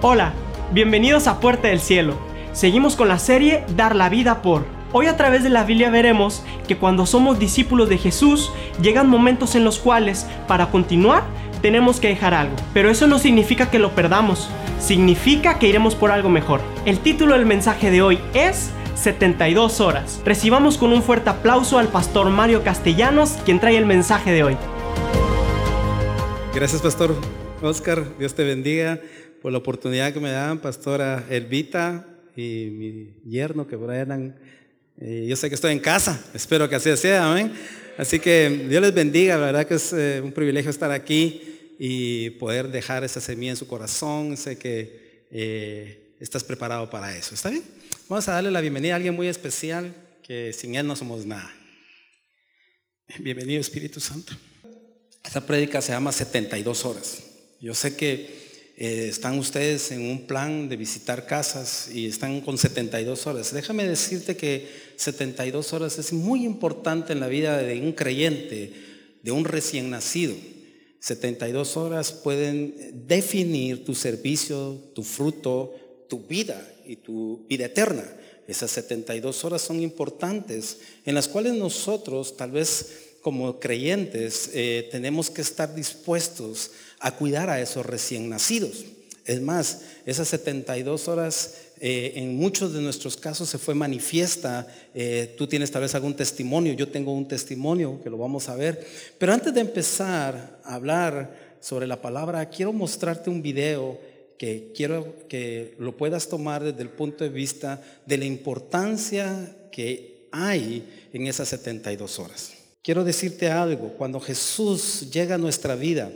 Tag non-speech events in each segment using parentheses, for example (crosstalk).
Hola, bienvenidos a Puerta del Cielo. Seguimos con la serie Dar la vida por. Hoy a través de la Biblia veremos que cuando somos discípulos de Jesús llegan momentos en los cuales para continuar tenemos que dejar algo. Pero eso no significa que lo perdamos, significa que iremos por algo mejor. El título del mensaje de hoy es 72 horas. Recibamos con un fuerte aplauso al pastor Mario Castellanos, quien trae el mensaje de hoy. Gracias, pastor Oscar. Dios te bendiga por la oportunidad que me dan, pastora Elvita y mi yerno que Brian. Eh, yo sé que estoy en casa, espero que así sea, amén. Así que Dios les bendiga, la verdad que es eh, un privilegio estar aquí y poder dejar esa semilla en su corazón. Sé que eh, estás preparado para eso, ¿está bien? Vamos a darle la bienvenida a alguien muy especial que sin él no somos nada. Bienvenido Espíritu Santo. Esta prédica se llama 72 horas. Yo sé que eh, están ustedes en un plan de visitar casas y están con 72 horas. Déjame decirte que 72 horas es muy importante en la vida de un creyente, de un recién nacido. 72 horas pueden definir tu servicio, tu fruto, tu vida y tu vida eterna. Esas 72 horas son importantes en las cuales nosotros tal vez como creyentes eh, tenemos que estar dispuestos a cuidar a esos recién nacidos. Es más, esas 72 horas eh, en muchos de nuestros casos se fue manifiesta. Eh, tú tienes tal vez algún testimonio, yo tengo un testimonio que lo vamos a ver. Pero antes de empezar a hablar sobre la palabra, quiero mostrarte un video que quiero que lo puedas tomar desde el punto de vista de la importancia que hay en esas 72 horas. Quiero decirte algo, cuando Jesús llega a nuestra vida,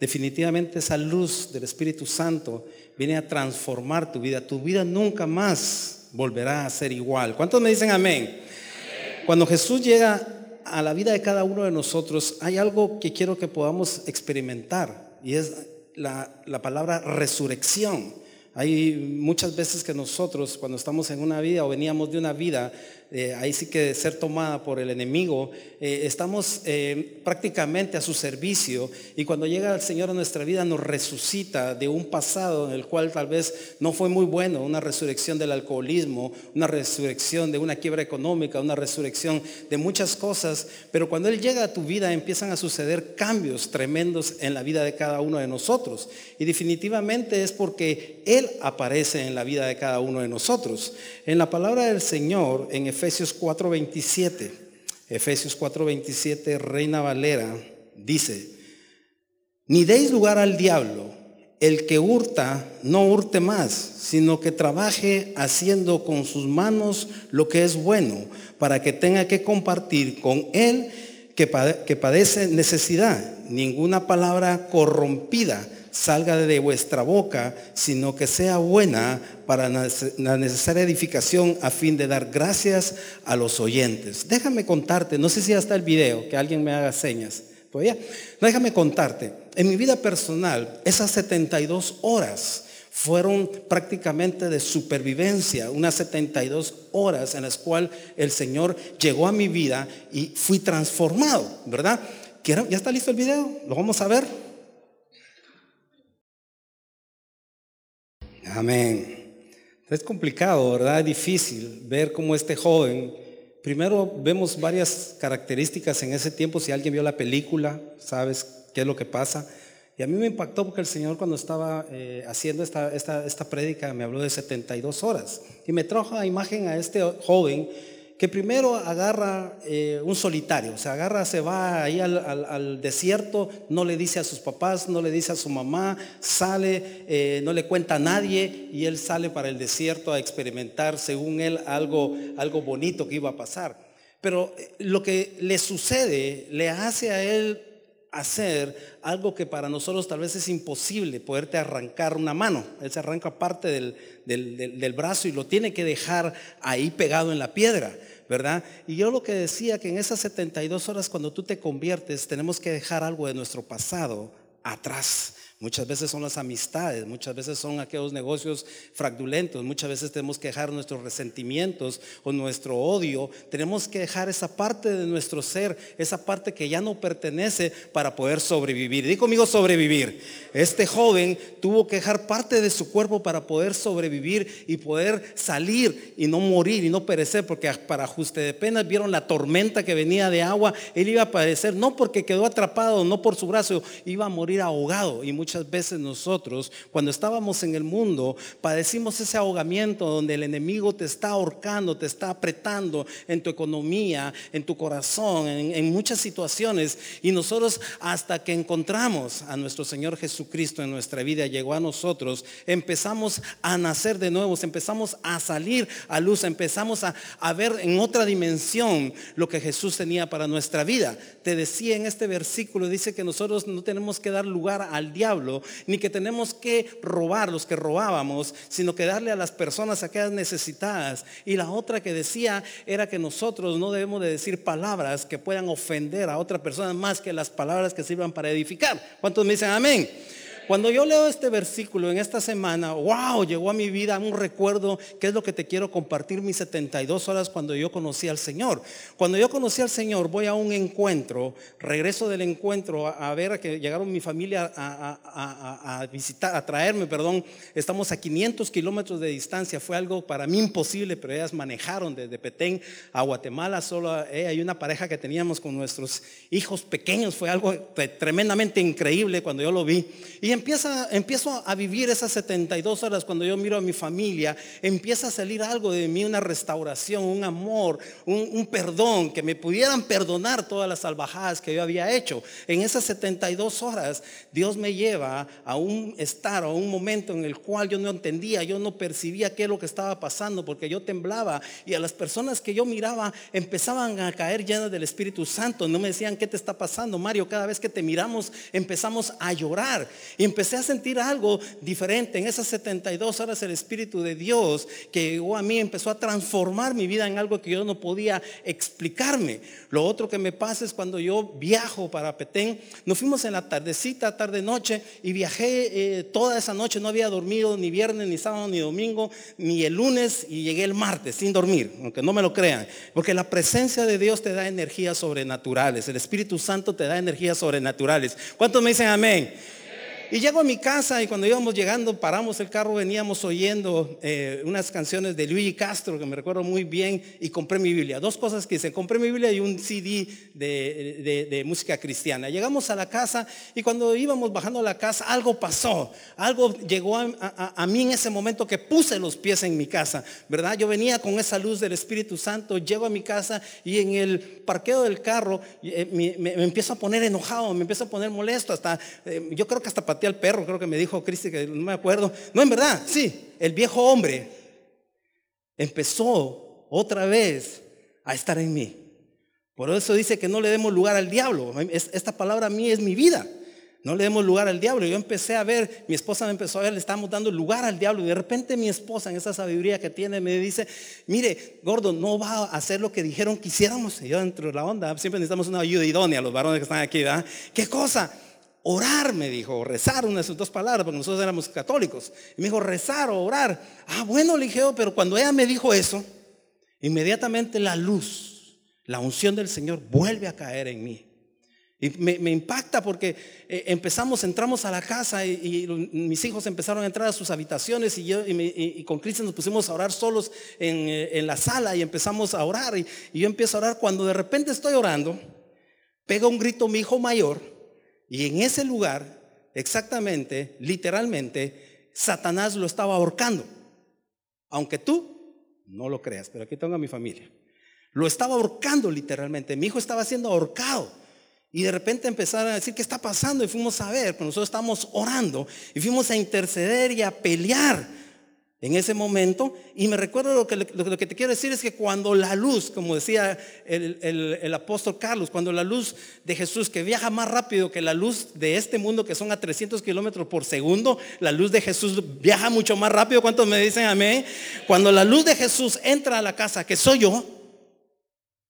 definitivamente esa luz del Espíritu Santo viene a transformar tu vida. Tu vida nunca más volverá a ser igual. ¿Cuántos me dicen amén? Cuando Jesús llega a la vida de cada uno de nosotros, hay algo que quiero que podamos experimentar y es la, la palabra resurrección. Hay muchas veces que nosotros, cuando estamos en una vida o veníamos de una vida eh, ahí sí que ser tomada por el enemigo, eh, estamos eh, prácticamente a su servicio y cuando llega el Señor a nuestra vida nos resucita de un pasado en el cual tal vez no fue muy bueno, una resurrección del alcoholismo, una resurrección de una quiebra económica, una resurrección de muchas cosas, pero cuando Él llega a tu vida empiezan a suceder cambios tremendos en la vida de cada uno de nosotros y definitivamente es porque Él aparece en la vida de cada uno de nosotros. En la palabra del Señor, en 4:27, Efesios 4:27, Reina Valera, dice, ni deis lugar al diablo, el que hurta, no hurte más, sino que trabaje haciendo con sus manos lo que es bueno, para que tenga que compartir con él que, padece necesidad. Ninguna palabra corrompida salga de vuestra boca, sino que sea buena para la necesaria edificación a fin de dar gracias a los oyentes. Déjame contarte, no sé si hasta el video, que alguien me haga señas. ¿Todavía? déjame contarte, en mi vida personal, esas 72 horas fueron prácticamente de supervivencia, unas 72 horas en las cuales el Señor llegó a mi vida y fui transformado, ¿verdad? ¿Ya está listo el video? ¿Lo vamos a ver? Amén. Es complicado, ¿verdad? Es difícil ver cómo este joven, primero vemos varias características en ese tiempo, si alguien vio la película, sabes qué es lo que pasa. Y a mí me impactó porque el Señor cuando estaba eh, haciendo esta, esta, esta prédica me habló de 72 horas y me trajo a imagen a este joven que primero agarra eh, un solitario, se agarra, se va ahí al, desierto, no le dice a sus papás, no le dice a su mamá, sale, eh, no le cuenta a nadie y él sale para el desierto a experimentar, según él, algo, algo bonito que iba a pasar. Pero eh, lo que le sucede le hace a él hacer algo que para nosotros tal vez es imposible, poderte arrancar una mano. Él se arranca parte del, del brazo y lo tiene que dejar ahí pegado en la piedra. ¿verdad? Y yo lo que decía que en esas 72 horas cuando tú te conviertes tenemos que dejar algo de nuestro pasado atrás. Muchas veces son las amistades, muchas veces son aquellos negocios fraudulentos, muchas veces tenemos que dejar nuestros resentimientos o nuestro odio, tenemos que dejar esa parte de nuestro ser, esa parte que ya no pertenece para poder sobrevivir. Dí conmigo sobrevivir. Este joven tuvo que dejar parte de su cuerpo para poder sobrevivir y poder salir y no morir y no perecer, porque para ajuste de penas vieron la tormenta que venía de agua, él iba a padecer, no porque quedó atrapado, no por su brazo, iba a morir ahogado y veces nosotros, cuando estábamos en el mundo, padecimos ese ahogamiento donde el enemigo te está ahorcando, te está apretando en tu economía, en tu corazón, en, muchas situaciones. Y nosotros hasta que encontramos a nuestro Señor Jesucristo en nuestra vida, llegó a nosotros, empezamos a nacer de nuevo, empezamos a salir a luz, empezamos a, a ver en otra dimensión lo que Jesús tenía para nuestra vida. Te decía en este versículo, dice que nosotros no tenemos que dar lugar al diablo ni que tenemos que robar los que robábamos, sino que darle a las personas aquellas necesitadas. Y la otra que decía era que nosotros no debemos de decir palabras que puedan ofender a otra persona más que las palabras que sirvan para edificar. ¿Cuántos me dicen amén? Cuando yo leo este versículo en esta semana, wow, llegó a mi vida un recuerdo que es lo que te quiero compartir mis 72 horas cuando yo conocí al Señor. Cuando yo conocí al Señor, voy a un encuentro, regreso del encuentro a, ver a que llegaron mi familia a, visitar, a traerme, perdón. Estamos a 500 kilómetros de distancia, fue algo para mí imposible, pero ellas manejaron desde Petén a Guatemala. Solo eh, hay una pareja que teníamos con nuestros hijos pequeños, fue algo tremendamente increíble cuando yo lo vi. Empieza, empiezo a vivir esas 72 horas cuando yo miro a mi familia, empieza a salir algo de mí, una restauración, un amor, un, perdón, que me pudieran perdonar todas las salvajadas que yo había hecho. En esas 72 horas Dios me lleva a un estar, a un momento en el cual yo no entendía, yo no percibía qué es lo que estaba pasando porque yo temblaba y a las personas que yo miraba empezaban a caer llenas del Espíritu Santo. No me decían, ¿qué te está pasando, Mario? Cada vez que te miramos empezamos a llorar. Empecé a sentir algo diferente. En esas 72 horas el Espíritu de Dios que llegó a mí empezó a transformar mi vida en algo que yo no podía explicarme. Lo otro que me pasa es cuando yo viajo para Petén, nos fuimos en la tardecita, tarde noche y viajé eh, toda esa noche, no había dormido ni viernes, ni sábado, ni domingo, ni el lunes y llegué el martes sin dormir, aunque no me lo crean, porque la presencia de Dios te da energías sobrenaturales, el Espíritu Santo te da energías sobrenaturales. ¿Cuántos me dicen amén? Y llego a mi casa y cuando íbamos llegando, paramos el carro, veníamos oyendo eh, unas canciones de Luigi Castro, que me recuerdo muy bien, y compré mi Biblia. Dos cosas que hice, compré mi Biblia y un CD de, música cristiana. Llegamos a la casa y cuando íbamos bajando a la casa, algo pasó. Algo llegó a, mí en ese momento que puse los pies en mi casa, ¿verdad? Yo venía con esa luz del Espíritu Santo, llego a mi casa y en el parqueo del carro eh, me, empiezo a poner enojado, me empiezo a poner molesto, hasta, eh, yo creo que hasta al perro, creo que me dijo Cristi, que no me acuerdo. No, en verdad, sí, el viejo hombre empezó otra vez a estar en mí. Por eso dice que no le demos lugar al diablo. Esta palabra a mí es mi vida. No le demos lugar al diablo. Yo empecé a ver, mi esposa me empezó a ver, le estamos dando lugar al diablo. Y de repente mi esposa, en esa sabiduría que tiene, me dice, mire, gordo, no va a hacer lo que dijeron que hiciéramos. Yo dentro de la onda, siempre necesitamos una ayuda idónea, los varones que están aquí, ¿verdad? ¿Qué cosa? Orar, me dijo, rezar, una de sus dos palabras, porque nosotros éramos católicos. Y me dijo, rezar o orar. Ah, bueno, le oh, pero cuando ella me dijo eso, inmediatamente la luz, la unción del Señor vuelve a caer en mí. Y me, impacta porque eh, empezamos, entramos a la casa y, mis hijos empezaron a entrar a sus habitaciones y yo y, con Cristian nos pusimos a orar solos eh, en, la sala y empezamos a orar y, y yo empiezo a orar. Cuando de repente estoy orando, pega un grito mi hijo mayor y en ese lugar, exactamente, literalmente, Satanás lo estaba ahorcando. Aunque tú no lo creas, pero aquí tengo a mi familia. Lo estaba ahorcando literalmente. Mi hijo estaba siendo ahorcado. Y de repente empezaron a decir, ¿qué está pasando? Y fuimos a ver, pero nosotros estamos orando y fuimos a interceder y a pelear en ese momento. Y me recuerdo lo que, lo que te quiero decir es que cuando la luz, como decía el, apóstol Carlos, cuando la luz de Jesús, que viaja más rápido que la luz de este mundo, que son a 300 kilómetros por segundo, la luz de Jesús viaja mucho más rápido. ¿Cuántos me dicen amén? Cuando la luz de Jesús entra a la casa, que soy yo,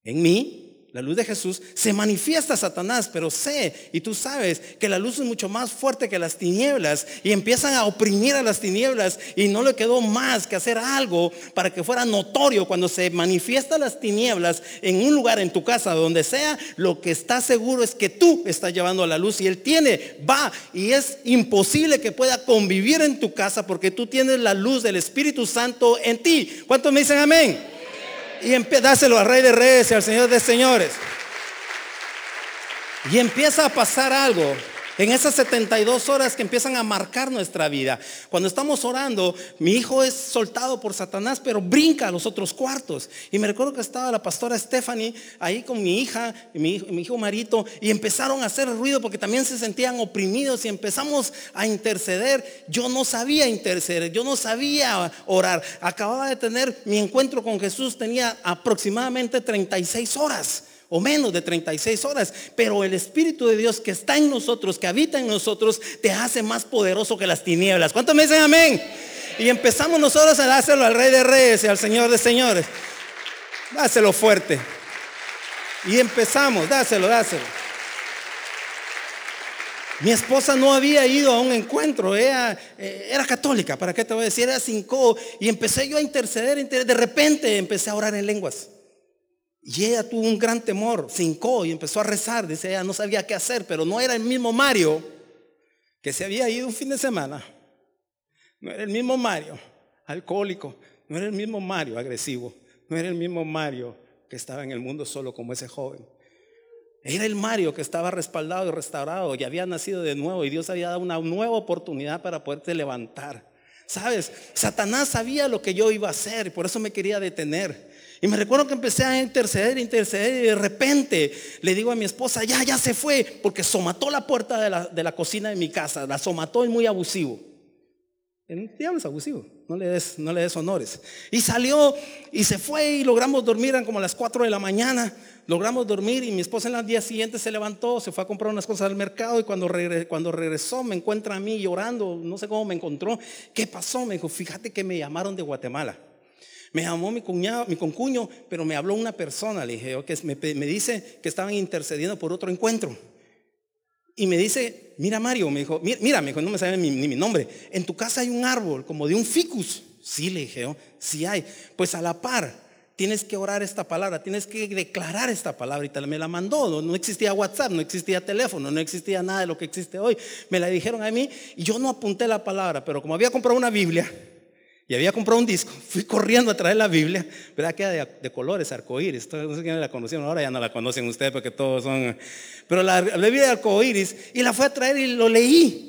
en mí, la luz de Jesús, se manifiesta Satanás, pero sé, y tú sabes, que la luz es mucho más fuerte que las tinieblas, y empiezan a oprimir a las tinieblas, y no le quedó más que hacer algo para que fuera notorio cuando se manifiesta las tinieblas en un lugar, en tu casa, donde sea, lo que está seguro es que tú estás llevando a la luz, y él tiene, va, y es imposible que pueda convivir en tu casa porque tú tienes la luz del Espíritu Santo en ti. ¿Cuántos me dicen amén? Y dáselo al Rey de Reyes y al Señor de Señores. Y empieza a pasar algo en esas 72 horas que empiezan a marcar nuestra vida. Cuando estamos orando, mi hijo es soltado por Satanás, pero brinca a los otros cuartos. Y me recuerdo que estaba la pastora Stephanie ahí con mi hija, mi, mi hijo Marito, y empezaron a hacer ruido porque también se sentían oprimidos y empezamos a interceder. Yo no sabía interceder, yo no sabía orar. Acababa de tener mi encuentro con Jesús, tenía aproximadamente 36 horas o menos de 36 horas. Pero el Espíritu de Dios que está en nosotros, que habita en nosotros, te hace más poderoso que las tinieblas. ¿Cuántos me dicen amén? Y empezamos nosotros a dárselo al Rey de Reyes y al Señor de Señores. Dáselo fuerte. Y empezamos, dáselo, dáselo. Mi esposa no había ido a un encuentro, ella eh, era católica, ¿para qué te voy a decir? Era cinco. Y empecé yo a interceder, de repente empecé a orar en lenguas. Y ella tuvo un gran temor, se hincó y empezó a rezar. Dice, ella no sabía qué hacer, pero no era el mismo Mario que se había ido un fin de semana. No era el mismo Mario alcohólico. No era el mismo Mario agresivo. No era el mismo Mario que estaba en el mundo solo como ese joven. Era el Mario que estaba respaldado y restaurado y había nacido de nuevo y Dios había dado una nueva oportunidad para poderte levantar. Sabes, Satanás sabía lo que yo iba a hacer y por eso me quería detener. Y me recuerdo que empecé a interceder, interceder y de repente le digo a mi esposa, ya, ya se fue, porque somató la puerta de la, de la cocina de mi casa, la somató y muy abusivo. El diablo es abusivo, no le, des, no le des honores. Y salió y se fue y logramos dormir, eran como las 4 de la mañana, logramos dormir y mi esposa en el día siguiente se levantó, se fue a comprar unas cosas al mercado y cuando, cuando regresó me encuentra a mí llorando, no sé cómo me encontró, ¿qué pasó? Me dijo, fíjate que me llamaron de Guatemala. Me llamó mi cuñado, mi concuño, pero me habló una persona, le dije, que me, dice que estaban intercediendo por otro encuentro. Y me dice, mira Mario, me dijo, mira, me dijo, no me sabe ni, mi nombre, en tu casa hay un árbol como de un ficus. Sí, le dije, oh, sí hay. Pues a la par, tienes que orar esta palabra, tienes que declarar esta palabra. Y me la mandó, no, no, existía WhatsApp, no existía teléfono, no existía nada de lo que existe hoy. Me la dijeron a mí y yo no apunté la palabra, pero como había comprado una Biblia, y había comprado un disco, (laughs) fui corriendo a traer la Biblia, ¿verdad? Que era de, colores, arcoíris, no sé quiénes la conocieron, ahora ya no la conocen ustedes porque todos son... Pero la, Biblia de arcoíris, y la fui a traer y lo leí.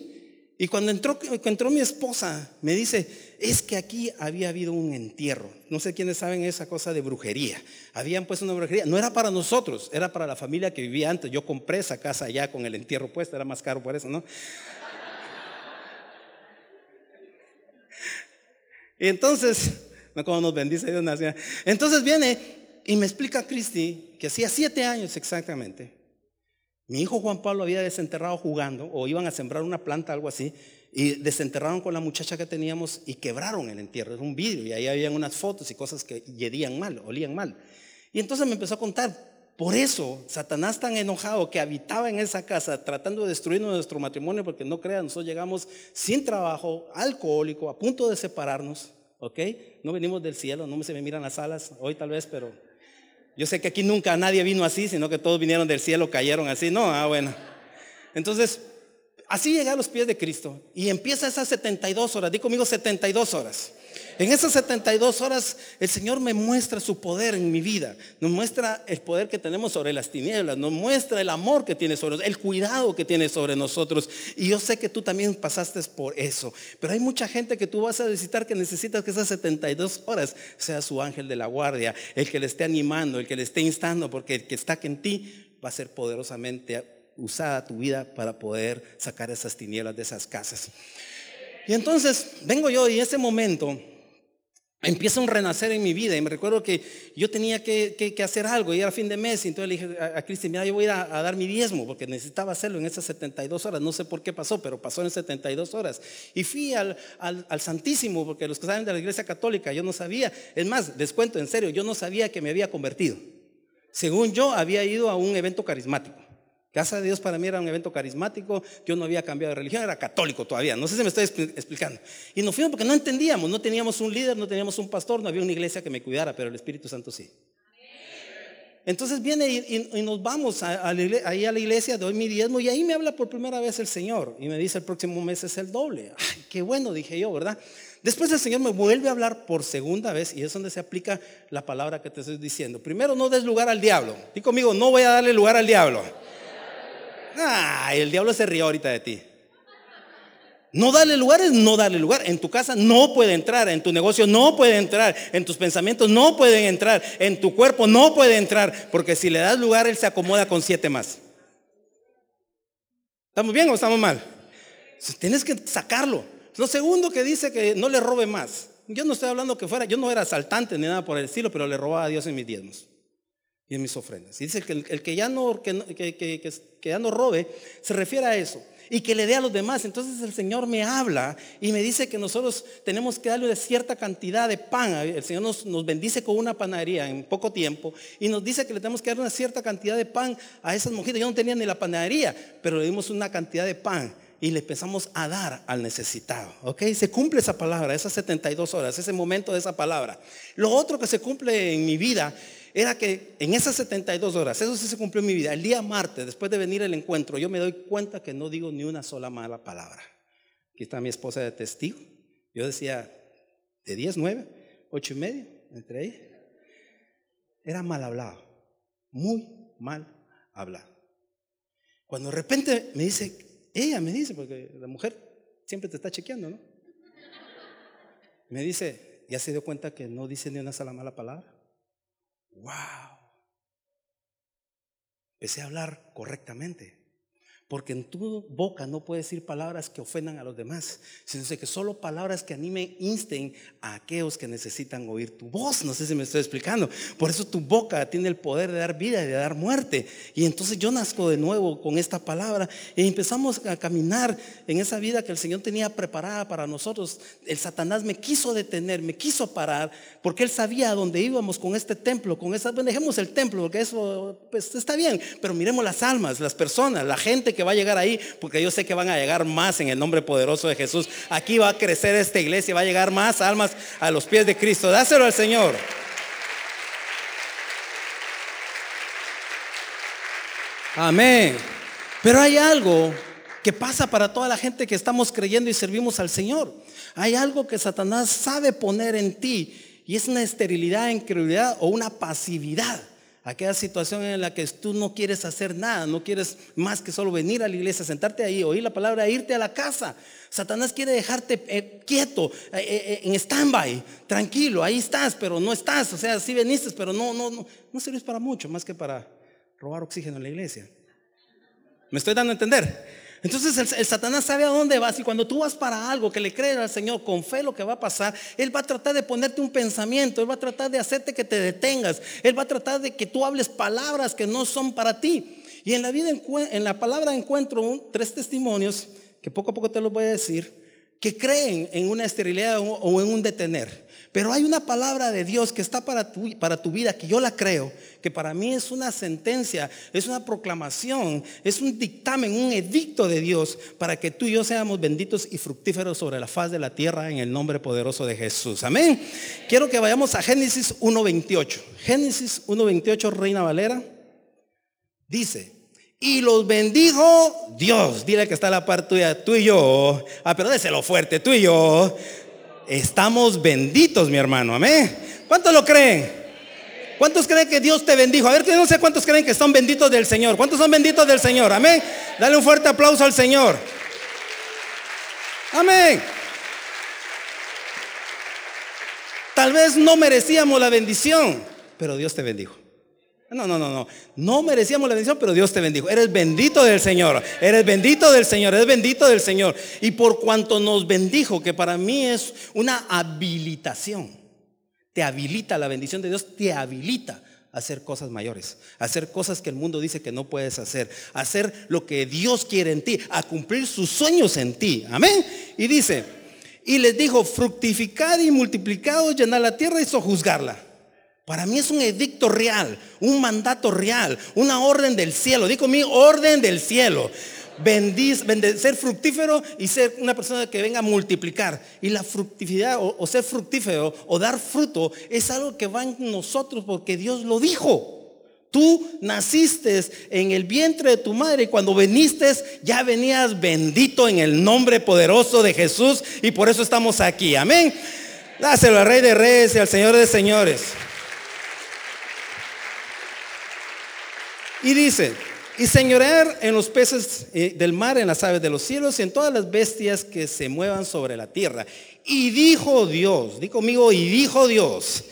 Y cuando entró, entró mi esposa, me dice, es que aquí había habido un entierro. No sé quiénes saben esa cosa de brujería. Habían puesto una brujería. No era para nosotros, era para la familia que vivía antes. Yo compré esa casa allá con el entierro puesto, era más caro por eso, ¿no? Y entonces, (laughs) no como nos bendice Dios nación. Entonces viene y me explica Cristi que hacía siete años exactamente. Mi hijo Juan Pablo había desenterrado jugando, o iban a sembrar una planta, algo así, y desenterraron con la muchacha que teníamos y quebraron el entierro. Era un vidrio y ahí habían unas fotos y cosas que yedían mal, olían mal. Y entonces me empezó a contar. Por eso, Satanás tan enojado que habitaba en esa casa tratando de destruir nuestro matrimonio, porque no crean, nosotros llegamos sin trabajo, alcohólico, a punto de separarnos, ¿ok? No venimos del cielo, no se me miran las alas, hoy tal vez, pero yo sé que aquí nunca nadie vino así, sino que todos vinieron del cielo, cayeron así, no, ah, bueno. Entonces, así llegué a los pies de Cristo y empieza esas 72 horas, di conmigo 72 horas. En esas 72 horas el Señor me muestra su poder en mi vida, nos muestra el poder que tenemos sobre las tinieblas, nos muestra el amor que tiene sobre nosotros, el cuidado que tiene sobre nosotros. Y yo sé que tú también pasaste por eso, pero hay mucha gente que tú vas a visitar que necesitas que esas 72 horas sea su ángel de la guardia, el que le esté animando, el que le esté instando, porque el que está en ti va a ser poderosamente usada tu vida para poder sacar esas tinieblas de esas casas. Y entonces vengo yo y ese momento empieza un renacer en mi vida y me recuerdo que yo tenía que, hacer algo y era fin de mes y entonces le dije a, Cristi, mira, yo voy a, a, dar mi diezmo porque necesitaba hacerlo en esas 72 horas, no sé por qué pasó, pero pasó en 72 horas. Y fui al, al, Santísimo porque los que saben de la iglesia católica, yo no sabía, es más, les cuento en serio, yo no sabía que me había convertido. Según yo, había ido a un evento carismático. Casa de Dios para mí era un evento carismático, yo no había cambiado de religión, era católico todavía, no sé si me estoy explicando. Y nos fuimos porque no entendíamos, no teníamos un líder, no teníamos un pastor, no había una iglesia que me cuidara, pero el Espíritu Santo sí. Entonces viene y, nos vamos ahí a la iglesia, doy mi diezmo y ahí me habla por primera vez el Señor y me dice el próximo mes es el doble. Ay, qué bueno, dije yo, ¿verdad? Después el Señor me vuelve a hablar por segunda vez y es donde se aplica la palabra que te estoy diciendo. Primero, no des lugar al diablo. Dí conmigo, no voy a darle lugar al diablo. El diablo se rió ahorita de ti. No darle lugar es no darle lugar. En tu casa no puede entrar, en tu negocio no puede entrar, en tus pensamientos no pueden entrar, en tu cuerpo no puede entrar, porque si le das lugar, él se acomoda con siete más. ¿Estamos bien o estamos mal? Tienes que sacarlo. Lo segundo que dice que no le robe más. Yo no estoy hablando que fuera, yo no era asaltante ni nada por el estilo, pero le robaba a Dios en mis diezmos y en mis ofrendas. Y dice que el, que, ya no, que, ya no robe se refiere a eso y que le dé a los demás. Entonces el Señor me habla y me dice que nosotros tenemos que darle cierta cantidad de pan. El Señor nos, nos, bendice con una panadería en poco tiempo y nos dice que le tenemos que dar una cierta cantidad de pan a esas mujeres. Yo no tenía ni la panadería, pero le dimos una cantidad de pan y le empezamos a dar al necesitado. ¿Ok? Se cumple esa palabra, esas 72 horas, ese momento de esa palabra. Lo otro que se cumple en mi vida era que en esas 72 horas, eso sí se cumplió en mi vida, el día martes, después de venir el encuentro, yo me doy cuenta que no digo ni una sola mala palabra. Aquí está mi esposa de testigo. Yo decía, de 10, 9, 8 y medio, entre ahí. Era mal hablado, muy mal hablado. Cuando de repente me dice, ella me dice, porque la mujer siempre te está chequeando, ¿no? Me dice, ¿ya se dio cuenta que no dice ni una sola mala palabra? ¡Wow! A hablar correctamente. Porque en tu boca no puedes decir palabras que ofendan a los demás, sino que solo palabras que animen, insten a aquellos que necesitan oír tu voz. No sé si me estoy explicando. Por eso tu boca tiene el poder de dar vida y de dar muerte. Y entonces yo nazco de nuevo con esta palabra y empezamos a caminar en esa vida que el Señor tenía preparada para nosotros. El Satanás me quiso detener, me quiso parar, porque él sabía a dónde íbamos con este templo, con esa, dejemos el templo, porque eso pues, está bien, pero miremos las almas, las personas, la gente que va a llegar ahí, porque yo sé que van a llegar más en el nombre poderoso de Jesús. Aquí va a crecer esta iglesia, va a llegar más almas a los pies de Cristo. Dáselo al Señor. Amén. Pero hay algo que pasa para toda la gente que estamos creyendo y servimos al Señor. Hay algo que Satanás sabe poner en ti y es una esterilidad, incredulidad o una pasividad aquella situación en la que tú no quieres hacer nada, no quieres más que solo venir a la iglesia, sentarte ahí, oír la palabra, irte a la casa. Satanás quiere dejarte eh, quieto, eh, eh, en stand-by, tranquilo, ahí estás, pero no estás. O sea, sí veniste, pero no, no, no, no sirves para mucho, más que para robar oxígeno en la iglesia. ¿Me estoy dando a entender? Entonces el, Satanás sabe a dónde vas y cuando tú vas para algo que le crees al Señor con fe lo que va a pasar, Él va a tratar de ponerte un pensamiento, Él va a tratar de hacerte que te detengas, Él va a tratar de que tú hables palabras que no son para ti. Y en la vida, en la palabra encuentro tres testimonios que poco a poco te los voy a decir, que creen en una esterilidad o en un detener. Pero hay una palabra de Dios que está para tu, para tu vida, que yo la creo, que para mí es una sentencia, es una proclamación, es un dictamen, un edicto de Dios para que tú y yo seamos benditos y fructíferos sobre la faz de la tierra en el nombre poderoso de Jesús. Amén. Quiero que vayamos a Génesis 1.28. Génesis 1.28, Reina Valera, dice, y los bendijo Dios. Dile que está la parte tuya, tú y yo. Ah, pero déselo fuerte, tú y yo estamos benditos, mi hermano. Amén. ¿Cuántos lo creen? ¿Cuántos creen que Dios te bendijo? A ver, no sé cuántos creen que son benditos del Señor. ¿Cuántos son benditos del Señor? Amén. Dale un fuerte aplauso al Señor. Amén. Tal vez no merecíamos la bendición, pero Dios te bendijo. No, no, no, no. No merecíamos la bendición, pero Dios te bendijo. Eres bendito del Señor. Eres bendito del Señor. Eres bendito del Señor. Y por cuanto nos bendijo, que para mí es una habilitación. Te habilita la bendición de Dios, te habilita a hacer cosas mayores, a hacer cosas que el mundo dice que no puedes hacer, a hacer lo que Dios quiere en ti, a cumplir sus sueños en ti. Amén. Y dice, y les dijo, fructificad y multiplicad, llenad la tierra y sojuzgarla. Para mí es un edicto real, un mandato real, una orden del cielo. Digo mi orden del cielo. Bendiz, ser fructífero y ser una persona que venga a multiplicar. Y la fructividad o, ser fructífero o dar fruto es algo que va en nosotros porque Dios lo dijo. Tú naciste en el vientre de tu madre y cuando viniste ya venías bendito en el nombre poderoso de Jesús y por eso estamos aquí. Amén. Dáselo al Rey de Reyes y al Señor de Señores. Y dice, y señorear en los peces eh, del mar, en las aves de los cielos y en todas las bestias que se muevan sobre la tierra. Y dijo Dios, di conmigo, y dijo Dios,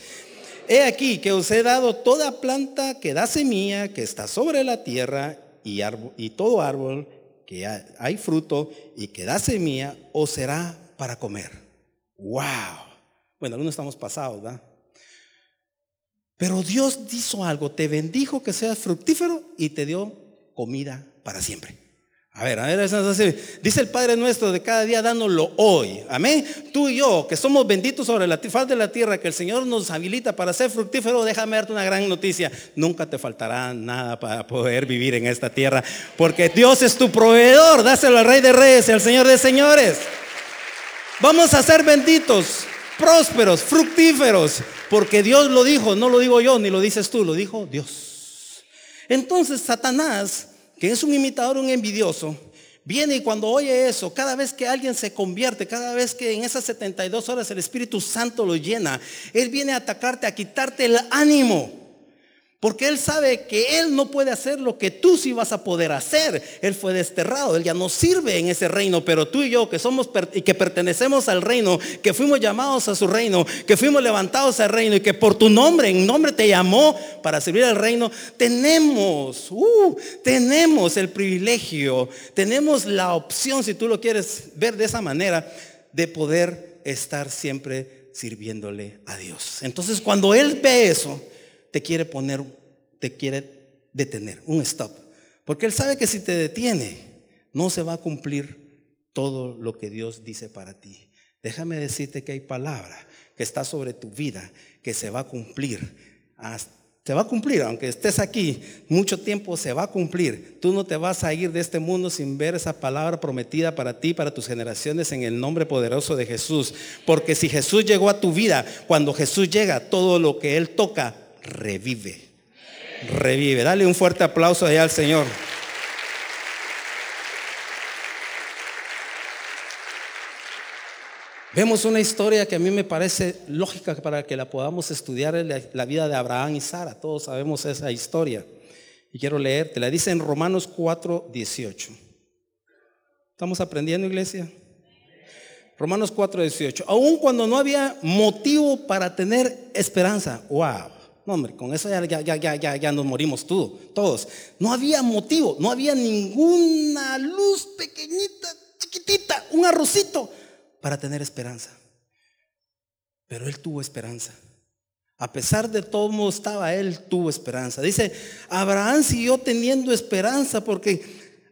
he aquí que os he dado toda planta que da semilla, que está sobre la tierra, y, y todo árbol que hay fruto y que da semilla, os será para comer. ¡Wow! Bueno, algunos estamos pasados, ¿verdad? Pero Dios hizo algo, te bendijo que seas fructífero y te dio comida para siempre. A ver, a ver, dice el Padre nuestro de cada día dándolo hoy. Amén. Tú y yo, que somos benditos sobre la faz de la tierra, que el Señor nos habilita para ser fructífero, déjame darte una gran noticia. Nunca te faltará nada para poder vivir en esta tierra, porque Dios es tu proveedor. Dáselo al Rey de Reyes y al Señor de Señores. Vamos a ser benditos, prósperos, fructíferos, porque Dios lo dijo, no lo digo yo, ni lo dices tú, lo dijo Dios. Entonces Satanás, que es un imitador, un envidioso, viene y cuando oye eso, cada vez que alguien se convierte, cada vez que en esas 72 horas el Espíritu Santo lo llena, Él viene a atacarte, a quitarte el ánimo. Porque Él sabe que Él no puede hacer lo que tú sí vas a poder hacer. Él fue desterrado, Él ya no sirve en ese reino, pero tú y yo que somos y que pertenecemos al reino, que fuimos llamados a su reino, que fuimos levantados al reino y que por tu nombre, en nombre te llamó para servir al reino, tenemos, uh, tenemos el privilegio, tenemos la opción, si tú lo quieres ver de esa manera, de poder estar siempre sirviéndole a Dios. Entonces cuando Él ve eso, te quiere poner, te quiere detener, un stop. Porque Él sabe que si te detiene, no se va a cumplir todo lo que Dios dice para ti. Déjame decirte que hay palabra que está sobre tu vida, que se va a cumplir. Se va a cumplir, aunque estés aquí mucho tiempo, se va a cumplir. Tú no te vas a ir de este mundo sin ver esa palabra prometida para ti, para tus generaciones, en el nombre poderoso de Jesús. Porque si Jesús llegó a tu vida, cuando Jesús llega, todo lo que Él toca revive. Revive. Dale un fuerte aplauso allá al Señor. Vemos una historia que a mí me parece lógica para que la podamos estudiar, la, vida de Abraham y Sara. Todos sabemos esa historia. Y quiero leerte. La dice en Romanos 4, 18. ¿Estamos aprendiendo, iglesia? Romanos 4, 18. Aun cuando no había motivo para tener esperanza. ¡Wow! Hombre, con eso ya, ya, ya, ya, ya nos morimos todos. No había motivo, no había ninguna luz pequeñita, chiquitita, un arrocito para tener esperanza. Pero él tuvo esperanza. A pesar de todo estaba, él tuvo esperanza. Dice, Abraham siguió teniendo esperanza porque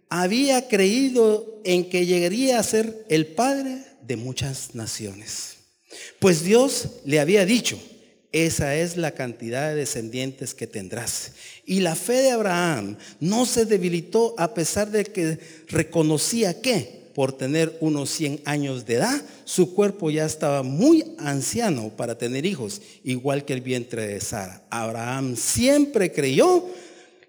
había creído en que llegaría a ser el padre de muchas naciones. Pues Dios le había dicho, esa es la cantidad de descendientes que tendrás. Y la fe de Abraham no se debilitó a pesar de que reconocía que por tener unos 100 años de edad, su cuerpo ya estaba muy anciano para tener hijos, igual que el vientre de Sara. Abraham siempre creyó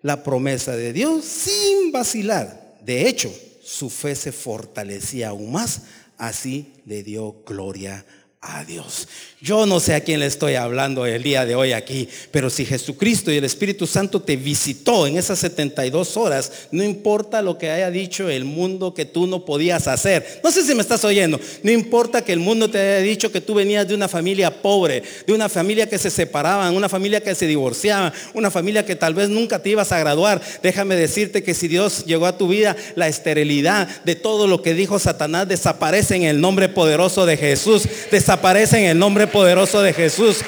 la promesa de Dios sin vacilar. De hecho, su fe se fortalecía aún más, así le dio gloria a Dios. Yo no sé a quién le estoy hablando el día de hoy aquí, pero si Jesucristo y el Espíritu Santo te visitó en esas 72 horas, no importa lo que haya dicho el mundo que tú no podías hacer. No sé si me estás oyendo. No importa que el mundo te haya dicho que tú venías de una familia pobre, de una familia que se separaban, una familia que se divorciaba, una familia que tal vez nunca te ibas a graduar. Déjame decirte que si Dios llegó a tu vida, la esterilidad de todo lo que dijo Satanás desaparece en el nombre poderoso de Jesús. Desaparece en el nombre poderoso de Jesús.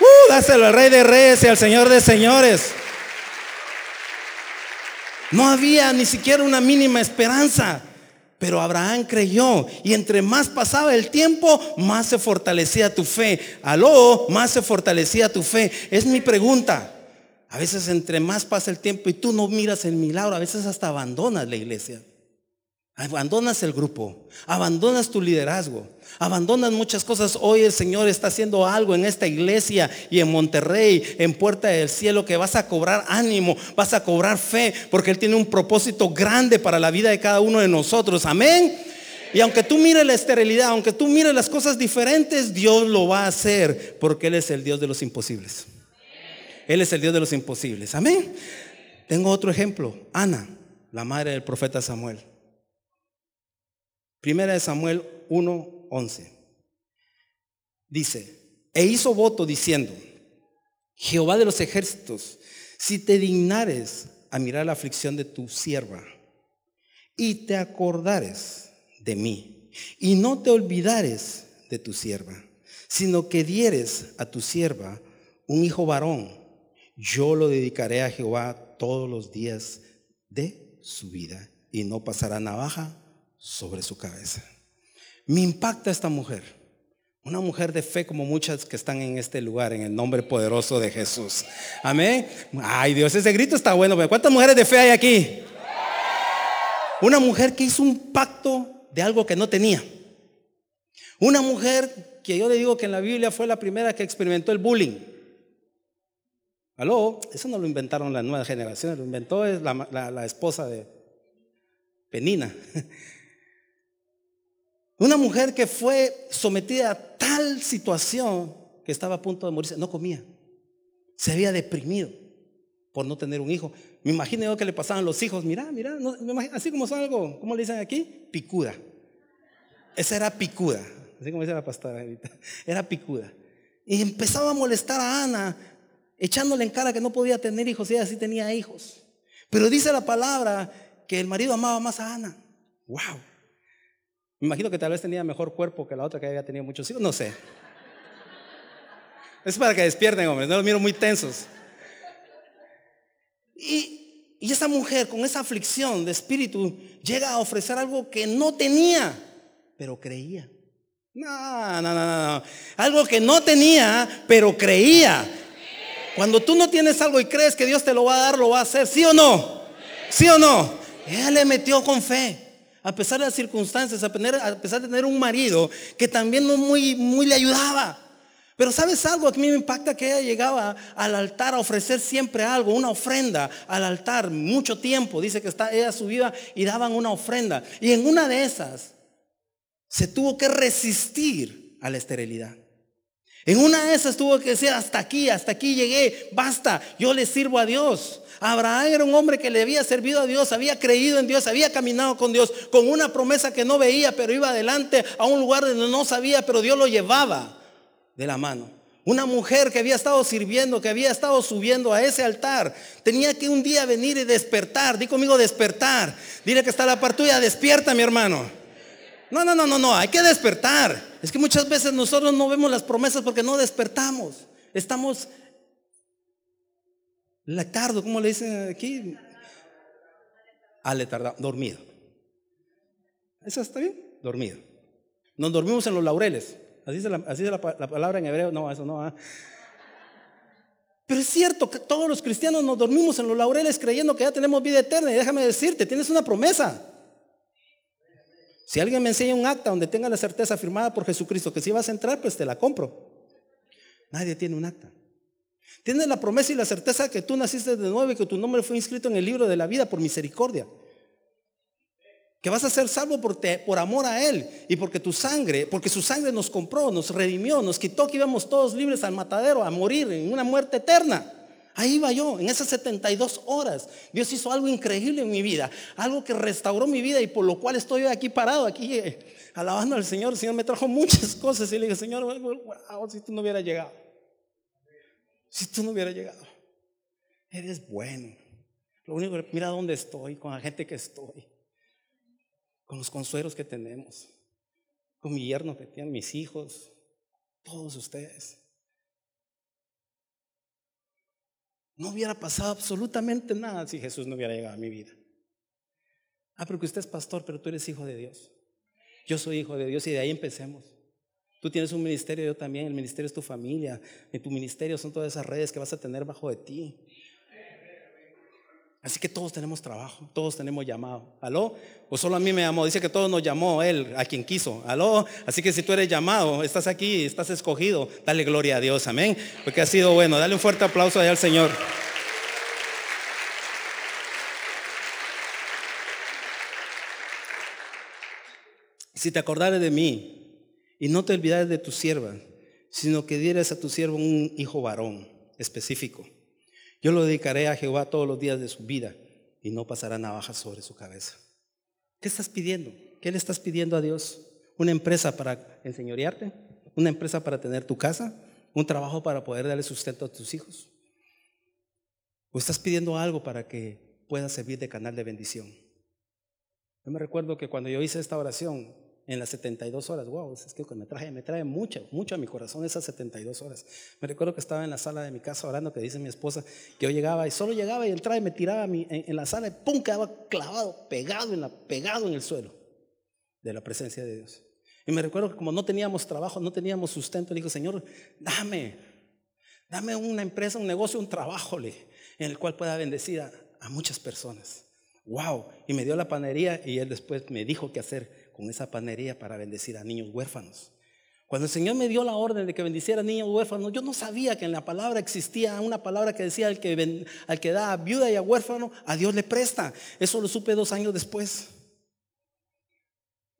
Uh, dáselo al Rey de Reyes y al Señor de Señores. No había ni siquiera una mínima esperanza. Pero Abraham creyó y entre más pasaba el tiempo, más se fortalecía tu fe. Aló, más se fortalecía tu fe. Es mi pregunta. A veces entre más pasa el tiempo y tú no miras el milagro, a veces hasta abandonas la iglesia. Abandonas el grupo, abandonas tu liderazgo, abandonas muchas cosas. Hoy el Señor está haciendo algo en esta iglesia y en Monterrey, en Puerta del Cielo, que vas a cobrar ánimo, vas a cobrar fe, porque Él tiene un propósito grande para la vida de cada uno de nosotros. Amén. Y aunque tú mires la esterilidad, aunque tú mires las cosas diferentes, Dios lo va a hacer, porque Él es el Dios de los imposibles. Él es el Dios de los imposibles. Amén. Tengo otro ejemplo. Ana, la madre del profeta Samuel. Primera de Samuel 1:11. Dice, e hizo voto diciendo, Jehová de los ejércitos, si te dignares a mirar la aflicción de tu sierva y te acordares de mí y no te olvidares de tu sierva, sino que dieres a tu sierva un hijo varón, yo lo dedicaré a Jehová todos los días de su vida y no pasará navaja sobre su cabeza. Me impacta esta mujer. Una mujer de fe como muchas que están en este lugar, en el nombre poderoso de Jesús. Amén. Ay Dios, ese grito está bueno. ¿Cuántas mujeres de fe hay aquí? Una mujer que hizo un pacto de algo que no tenía. Una mujer que yo le digo que en la Biblia fue la primera que experimentó el bullying. Aló, eso no lo inventaron las nuevas generaciones, lo inventó la, la esposa de Penina. Una mujer que fue sometida a tal situación que estaba a punto de morirse, no comía. Se había deprimido por no tener un hijo. Me imagino yo que le pasaban los hijos, mira, mira, así como son algo, ¿cómo le dicen aquí? Picuda. Esa era picuda, así como dice la pastora (laughs) Era picuda. Y empezaba a molestar a Ana, echándole en cara que no podía tener hijos y ella sí tenía hijos. Pero dice la palabra que el marido amaba más a Ana. ¡Wow! Me imagino que tal vez tenía mejor cuerpo que la otra que había tenido muchos hijos, no sé. Es para que despierten, hombres, no los miro muy tensos. Y, y esa mujer con esa aflicción de espíritu llega a ofrecer algo que no tenía, pero creía. No, no, no, no. Algo que no tenía, pero creía. Cuando tú no tienes algo y crees que Dios te lo va a dar, lo va a hacer, ¿sí o no? ¿Sí o no? Ella le metió con fe a pesar de las circunstancias, a, pesar de tener un marido que también no muy, muy le ayudaba. Pero sabes algo, a mí me impacta que ella llegaba al altar a ofrecer siempre algo, una ofrenda al altar, mucho tiempo. Dice que está, ella subía y daban una ofrenda. Y en una de esas se tuvo que resistir a la esterilidad. En una de esas tuvo que decir, hasta aquí, hasta aquí llegué, basta, yo le sirvo a Dios. Abraham era un hombre que le había servido a Dios, había creído en Dios, había caminado con Dios, con una promesa que no veía, pero iba adelante a un lugar donde no sabía, pero Dios lo llevaba de la mano. Una mujer que había estado sirviendo, que había estado subiendo a ese altar, tenía que un día venir y despertar. Di conmigo despertar. Dile que está la par tuya, despierta mi hermano. No, no, no, no, no, hay que despertar. Es que muchas veces nosotros no vemos las promesas porque no despertamos. Estamos Letardo, ¿cómo le dicen aquí? Aletardo, dormido. ¿Eso está bien? Dormido. Nos dormimos en los laureles. Así es la, palabra en hebreo. No, eso no. ¿ah? Pero es cierto que todos los cristianos nos dormimos en los laureles creyendo que ya tenemos vida eterna. Y déjame decirte, tienes una promesa. Si alguien me enseña un acta donde tenga la certeza firmada por Jesucristo que si vas a entrar, pues te la compro. Nadie tiene un acta. Tienes la promesa y la certeza que tú naciste de nuevo y que tu nombre fue inscrito en el libro de la vida por misericordia. Que vas a ser salvo por, por amor a Él y porque tu sangre, porque su sangre nos compró, nos redimió, nos quitó que íbamos todos libres al matadero, a morir en una muerte eterna. Ahí iba yo, en esas 72 horas. Dios hizo algo increíble en mi vida, algo que restauró mi vida y por lo cual estoy aquí parado, aquí eh, alabando al Señor. El Señor me trajo muchas cosas y le dije, Señor, si tú no hubieras llegado. Si tú no hubieras llegado, eres bueno. Lo único que mira dónde estoy, con la gente que estoy, con los consuelos que tenemos, con mi yerno que tienen mis hijos, todos ustedes. No hubiera pasado absolutamente nada si Jesús no hubiera llegado a mi vida. Ah, porque usted es pastor, pero tú eres hijo de Dios. Yo soy hijo de Dios y de ahí empecemos. Tú tienes un ministerio, yo también. El ministerio es tu familia. En tu ministerio son todas esas redes que vas a tener bajo de ti. Así que todos tenemos trabajo, todos tenemos llamado. ¿Aló? O solo a mí me llamó. Dice que todos nos llamó Él, a quien quiso. ¿Aló? Así que si tú eres llamado, estás aquí, estás escogido, dale gloria a Dios. Amén. Porque ha sido bueno. Dale un fuerte aplauso allá al Señor. Si te acordares de mí y no te olvidares de tu sierva, sino que dieras a tu siervo un hijo varón específico yo lo dedicaré a Jehová todos los días de su vida y no pasará navaja sobre su cabeza. ¿Qué estás pidiendo? ¿Qué le estás pidiendo a Dios? ¿Una empresa para enseñorearte? ¿Una empresa para tener tu casa? ¿Un trabajo para poder darle sustento a tus hijos? ¿O estás pidiendo algo para que puedas servir de canal de bendición? Yo me recuerdo que cuando yo hice esta oración, en las 72 horas. Wow, es que me trae, me trae mucho, mucho a mi corazón esas 72 horas. Me recuerdo que estaba en la sala de mi casa orando, que dice mi esposa, que yo llegaba y solo llegaba y entraba y me tiraba en, la sala y pum, quedaba clavado, pegado en, la, pegado en el suelo de la presencia de Dios. Y me recuerdo que como no teníamos trabajo, no teníamos sustento, le digo, Señor, dame, dame una empresa, un negocio, un trabajo en el cual pueda bendecir a, a muchas personas. Wow, y me dio la panería y él después me dijo qué hacer con esa panería para bendecir a niños huérfanos. Cuando el Señor me dio la orden de que bendiciera a niños huérfanos, yo no sabía que en la palabra existía una palabra que decía al que, da a viuda y a huérfano, a Dios le presta. Eso lo supe dos años después.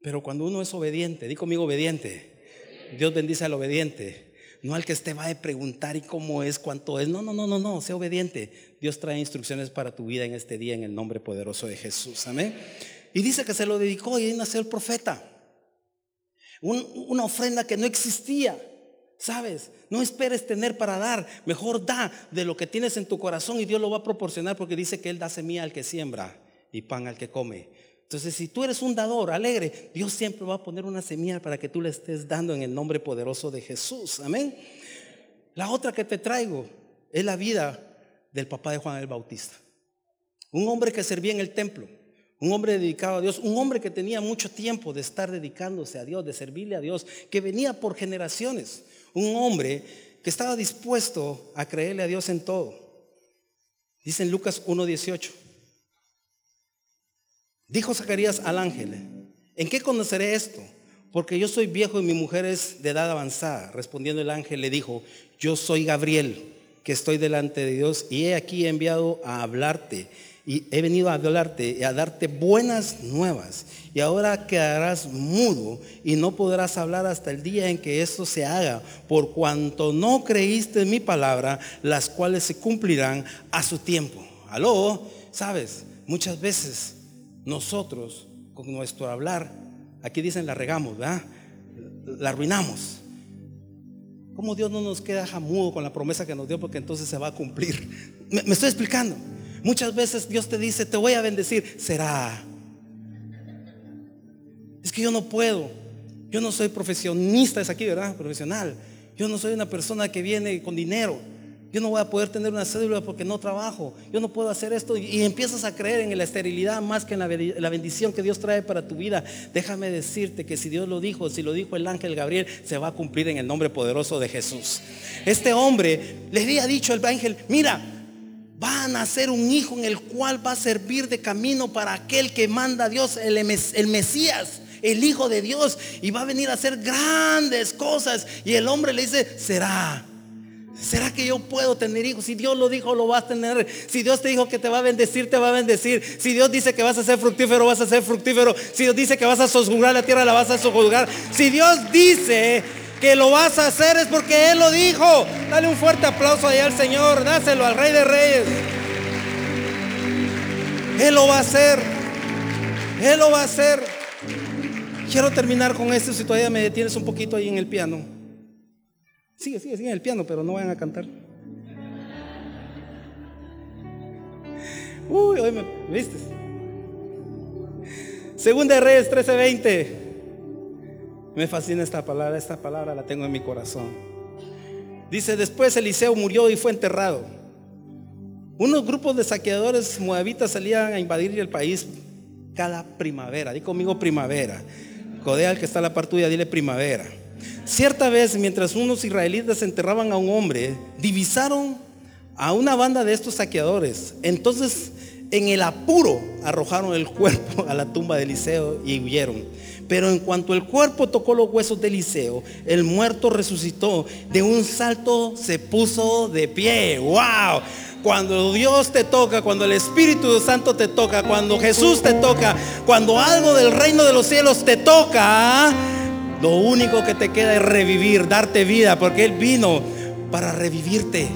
Pero cuando uno es obediente, di conmigo obediente, Dios bendice al obediente, no al que esté va a preguntar y cómo es, cuánto es. No, no, no, no, no, sea obediente. Dios trae instrucciones para tu vida en este día en el nombre poderoso de Jesús. Amén. Y dice que se lo dedicó y ahí nació el profeta. una ofrenda que no existía. ¿Sabes? No esperes tener para dar. Mejor da de lo que tienes en tu corazón y Dios lo va a proporcionar porque dice que Él da semilla al que siembra y pan al que come. Entonces, si tú eres un dador alegre, Dios siempre va a poner una semilla para que tú le estés dando en el nombre poderoso de Jesús. Amén. La otra que te traigo es la vida del papá de Juan el Bautista. Un hombre que servía en el templo un hombre dedicado a Dios, un hombre que tenía mucho tiempo de estar dedicándose a Dios, de servirle a Dios, que venía por generaciones, un hombre que estaba dispuesto a creerle a Dios en todo. Dice en Lucas 1.18, dijo Zacarías al ángel, ¿en qué conoceré esto? Porque yo soy viejo y mi mujer es de edad avanzada. Respondiendo el ángel le dijo, yo soy Gabriel, que estoy delante de Dios y he aquí enviado a hablarte y he venido a hablarte y a darte buenas nuevas. Y ahora quedarás mudo y no podrás hablar hasta el día en que esto se haga, por cuanto no creíste en mi palabra, las cuales se cumplirán a su tiempo. Aló, sabes, muchas veces nosotros con nuestro hablar, aquí dicen la regamos, ¿verdad? La arruinamos. ¿Cómo Dios no nos queda mudo con la promesa que nos dio? Porque entonces se va a cumplir. me estoy explicando. Muchas veces Dios te dice, te voy a bendecir. Será. Es que yo no puedo. Yo no soy profesionista, es aquí, ¿verdad? Profesional. Yo no soy una persona que viene con dinero. Yo no voy a poder tener una cédula porque no trabajo. Yo no puedo hacer esto. Y empiezas a creer en la esterilidad más que en la bendición que Dios trae para tu vida. Déjame decirte que si Dios lo dijo, si lo dijo el ángel Gabriel, se va a cumplir en el nombre poderoso de Jesús. Este hombre le había dicho al ángel, mira, va a nacer un hijo en el cual va a servir de camino para aquel que manda a Dios, el, el Mesías, el Hijo de Dios, y va a venir a hacer grandes cosas. Y el hombre le dice, será. ¿Será que yo puedo tener hijos? Si Dios lo dijo, lo vas a tener. Si Dios te dijo que te va a bendecir, te va a bendecir. Si Dios dice que vas a ser fructífero, vas a ser fructífero. Si Dios dice que vas a sojuzgar la tierra, la vas a sojuzgar. Si Dios dice que lo vas a hacer es porque Él lo dijo. Dale un fuerte aplauso allá al Señor, dáselo al Rey de Reyes. Él lo va a hacer. Él lo va a hacer. Quiero terminar con esto si todavía me detienes un poquito ahí en el piano. Sigue, sigue, sigue en el piano, pero no vayan a cantar. Uy, hoy me viste. Segunda de Reyes 13:20. Me fascina esta palabra, esta palabra la tengo en mi corazón. Dice, después Eliseo murió y fue enterrado. Unos grupos de saqueadores moabitas salían a invadir el país cada primavera. Di conmigo primavera. Codea al que está a la par tuya, dile primavera. Cierta vez, mientras unos israelitas enterraban a un hombre, divisaron a una banda de estos saqueadores. Entonces, en el apuro, arrojaron el (laughs) cuerpo a la tumba de Eliseo y huyeron. Pero en cuanto el cuerpo tocó los huesos de Eliseo, el muerto resucitó. De un salto se puso de pie. ¡Wow! Cuando Dios te toca, cuando el Espíritu Santo te toca, cuando Jesús te toca, cuando algo del reino de los cielos te toca, lo único que te queda es revivir, darte vida, porque Él vino para revivirte.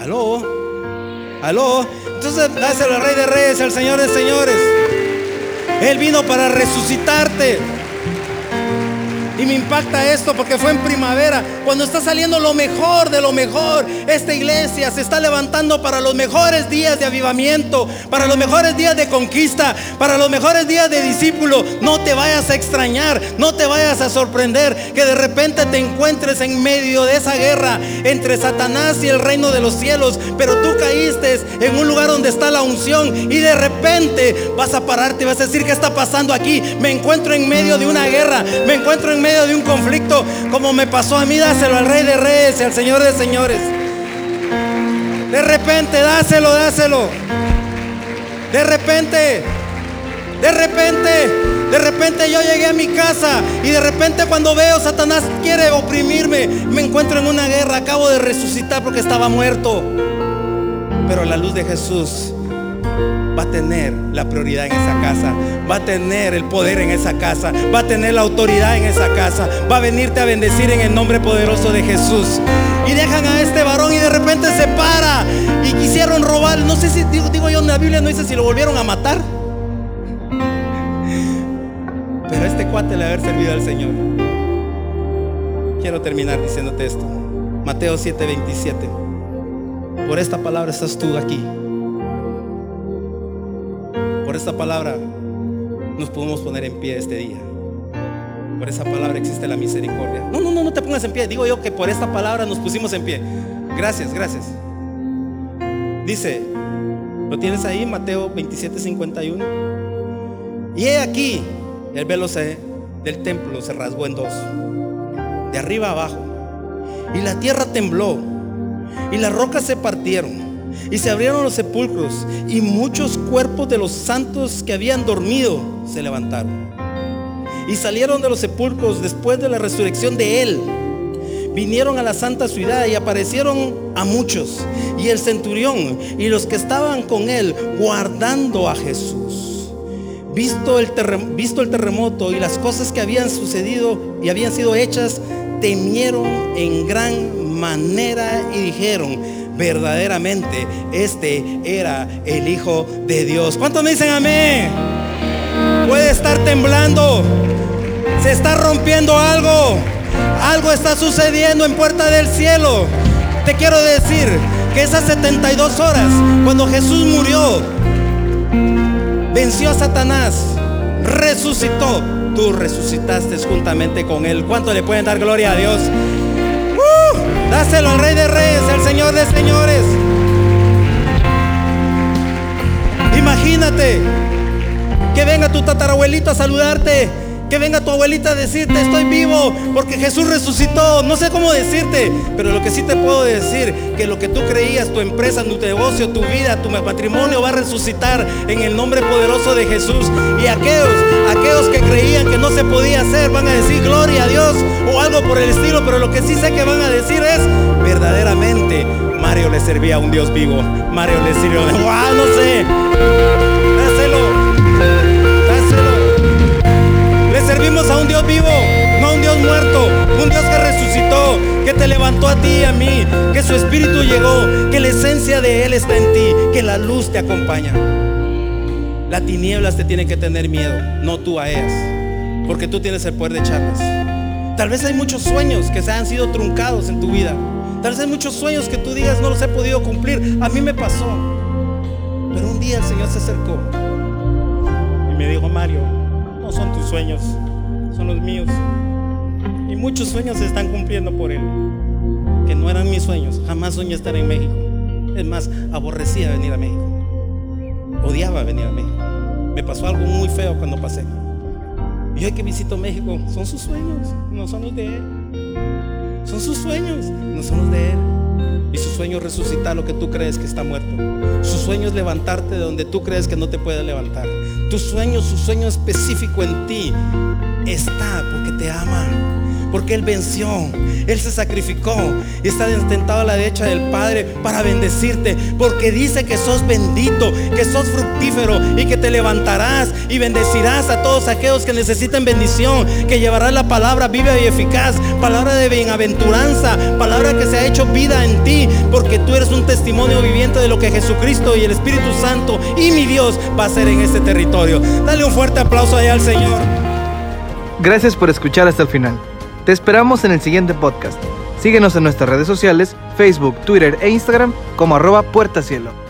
Aló, aló. Entonces dáselo al Rey de Reyes, al Señor de Señores. Él vino para resucitarte. Y me impacta esto porque fue en primavera, cuando está saliendo lo mejor de lo mejor. Esta iglesia se está levantando para los mejores días de avivamiento, para los mejores días de conquista, para los mejores días de discípulo. No te vayas a extrañar, no te vayas a sorprender que de repente te encuentres en medio de esa guerra entre Satanás y el reino de los cielos. Pero tú caíste en un lugar donde está la unción y de repente vas a pararte y vas a decir, ¿qué está pasando aquí? Me encuentro en medio de una guerra, me encuentro en medio de un conflicto, como me pasó a mí, dáselo al Rey de Reyes y al Señor de Señores. De repente, dáselo, dáselo. De repente, de repente, de repente yo llegué a mi casa y de repente cuando veo Satanás quiere oprimirme, me encuentro en una guerra, acabo de resucitar porque estaba muerto. Pero la luz de Jesús va a tener la prioridad en esa casa, va a tener el poder en esa casa, va a tener la autoridad en esa casa, va a venirte a bendecir en el nombre poderoso de Jesús. Y dejan a este varón y de repente se para y quisieron robar, no sé si digo, yo en la Biblia, no dice si lo volvieron a matar. Pero este cuate le haber servido al Señor. Quiero terminar diciéndote esto. Mateo 7:27. Por esta palabra estás tú aquí por esta palabra nos podemos poner en pie este día. Por esa palabra existe la misericordia. No, no, no, no te pongas en pie. Digo yo que por esta palabra nos pusimos en pie. Gracias, gracias. Dice, ¿lo tienes ahí? Mateo 27, 51. Y he aquí, el velo del templo se rasgó en dos, de arriba a abajo. Y la tierra tembló, y las rocas se partieron y se abrieron los sepulcros y muchos cuerpos de los santos que habían dormido se levantaron. Y salieron de los sepulcros después de la resurrección de él. Vinieron a la santa ciudad y aparecieron a muchos. Y el centurión y los que estaban con él guardando a Jesús. Visto el, visto el terremoto y las cosas que habían sucedido y habían sido hechas, temieron en gran manera y dijeron, verdaderamente este era el Hijo de Dios. ¿Cuántos me dicen amén? Puede estar temblando, se está rompiendo algo, algo está sucediendo en puerta del cielo. Te quiero decir que esas 72 horas, cuando Jesús murió, venció a Satanás, resucitó, tú resucitaste juntamente con él. ¿Cuánto le pueden dar gloria a Dios? Dáselo al Rey de Reyes, al Señor de Señores. Imagínate que venga tu tatarabuelito a saludarte que venga tu abuelita a decirte, estoy vivo porque Jesús resucitó. No sé cómo decirte, pero lo que sí te puedo decir, que lo que tú creías, tu empresa, tu negocio, tu vida, tu matrimonio va a resucitar en el nombre poderoso de Jesús. Y aquellos, aquellos que creían que no se podía hacer, van a decir gloria a Dios o algo por el estilo, pero lo que sí sé que van a decir es, verdaderamente, Mario le servía a un Dios vivo. Mario le sirvió, wow, (laughs) no sé. A un Dios vivo, no a un Dios muerto, un Dios que resucitó, que te levantó a ti y a mí, que su espíritu llegó, que la esencia de Él está en ti, que la luz te acompaña. La tinieblas te tiene que tener miedo, no tú a ellas, porque tú tienes el poder de echarlas. Tal vez hay muchos sueños que se han sido truncados en tu vida. Tal vez hay muchos sueños que tú digas no los he podido cumplir. A mí me pasó. Pero un día el Señor se acercó y me dijo, Mario, son tus sueños, los míos. Y muchos sueños se están cumpliendo por Él, que no eran mis sueños. Jamás soñé estar en México. Es más, aborrecía venir a México. Odiaba venir a México. Me pasó algo muy feo cuando pasé. Y hoy que visito México, son sus sueños, no son los de Él. Son sus sueños, no son los de Él. Y su sueño es resucitar lo que tú crees que está muerto. Su sueño es levantarte de donde tú crees que no te puede levantar. Tu sueño, su sueño específico en ti está porque te ama porque Él venció, Él se sacrificó y está sentado a la derecha del Padre para bendecirte, porque dice que sos bendito, que sos fructífero y que te levantarás y bendecirás a todos aquellos que necesiten bendición, que llevarás la palabra viva y eficaz, palabra de bienaventuranza, palabra que se ha hecho vida en ti, porque tú eres un testimonio viviente de lo que Jesucristo y el Espíritu Santo y mi Dios va a hacer en este territorio. Dale un fuerte aplauso allá al Señor. Gracias por escuchar hasta el final. Te esperamos en el siguiente podcast. Síguenos en nuestras redes sociales, Facebook, Twitter e Instagram como arroba Puerta Cielo.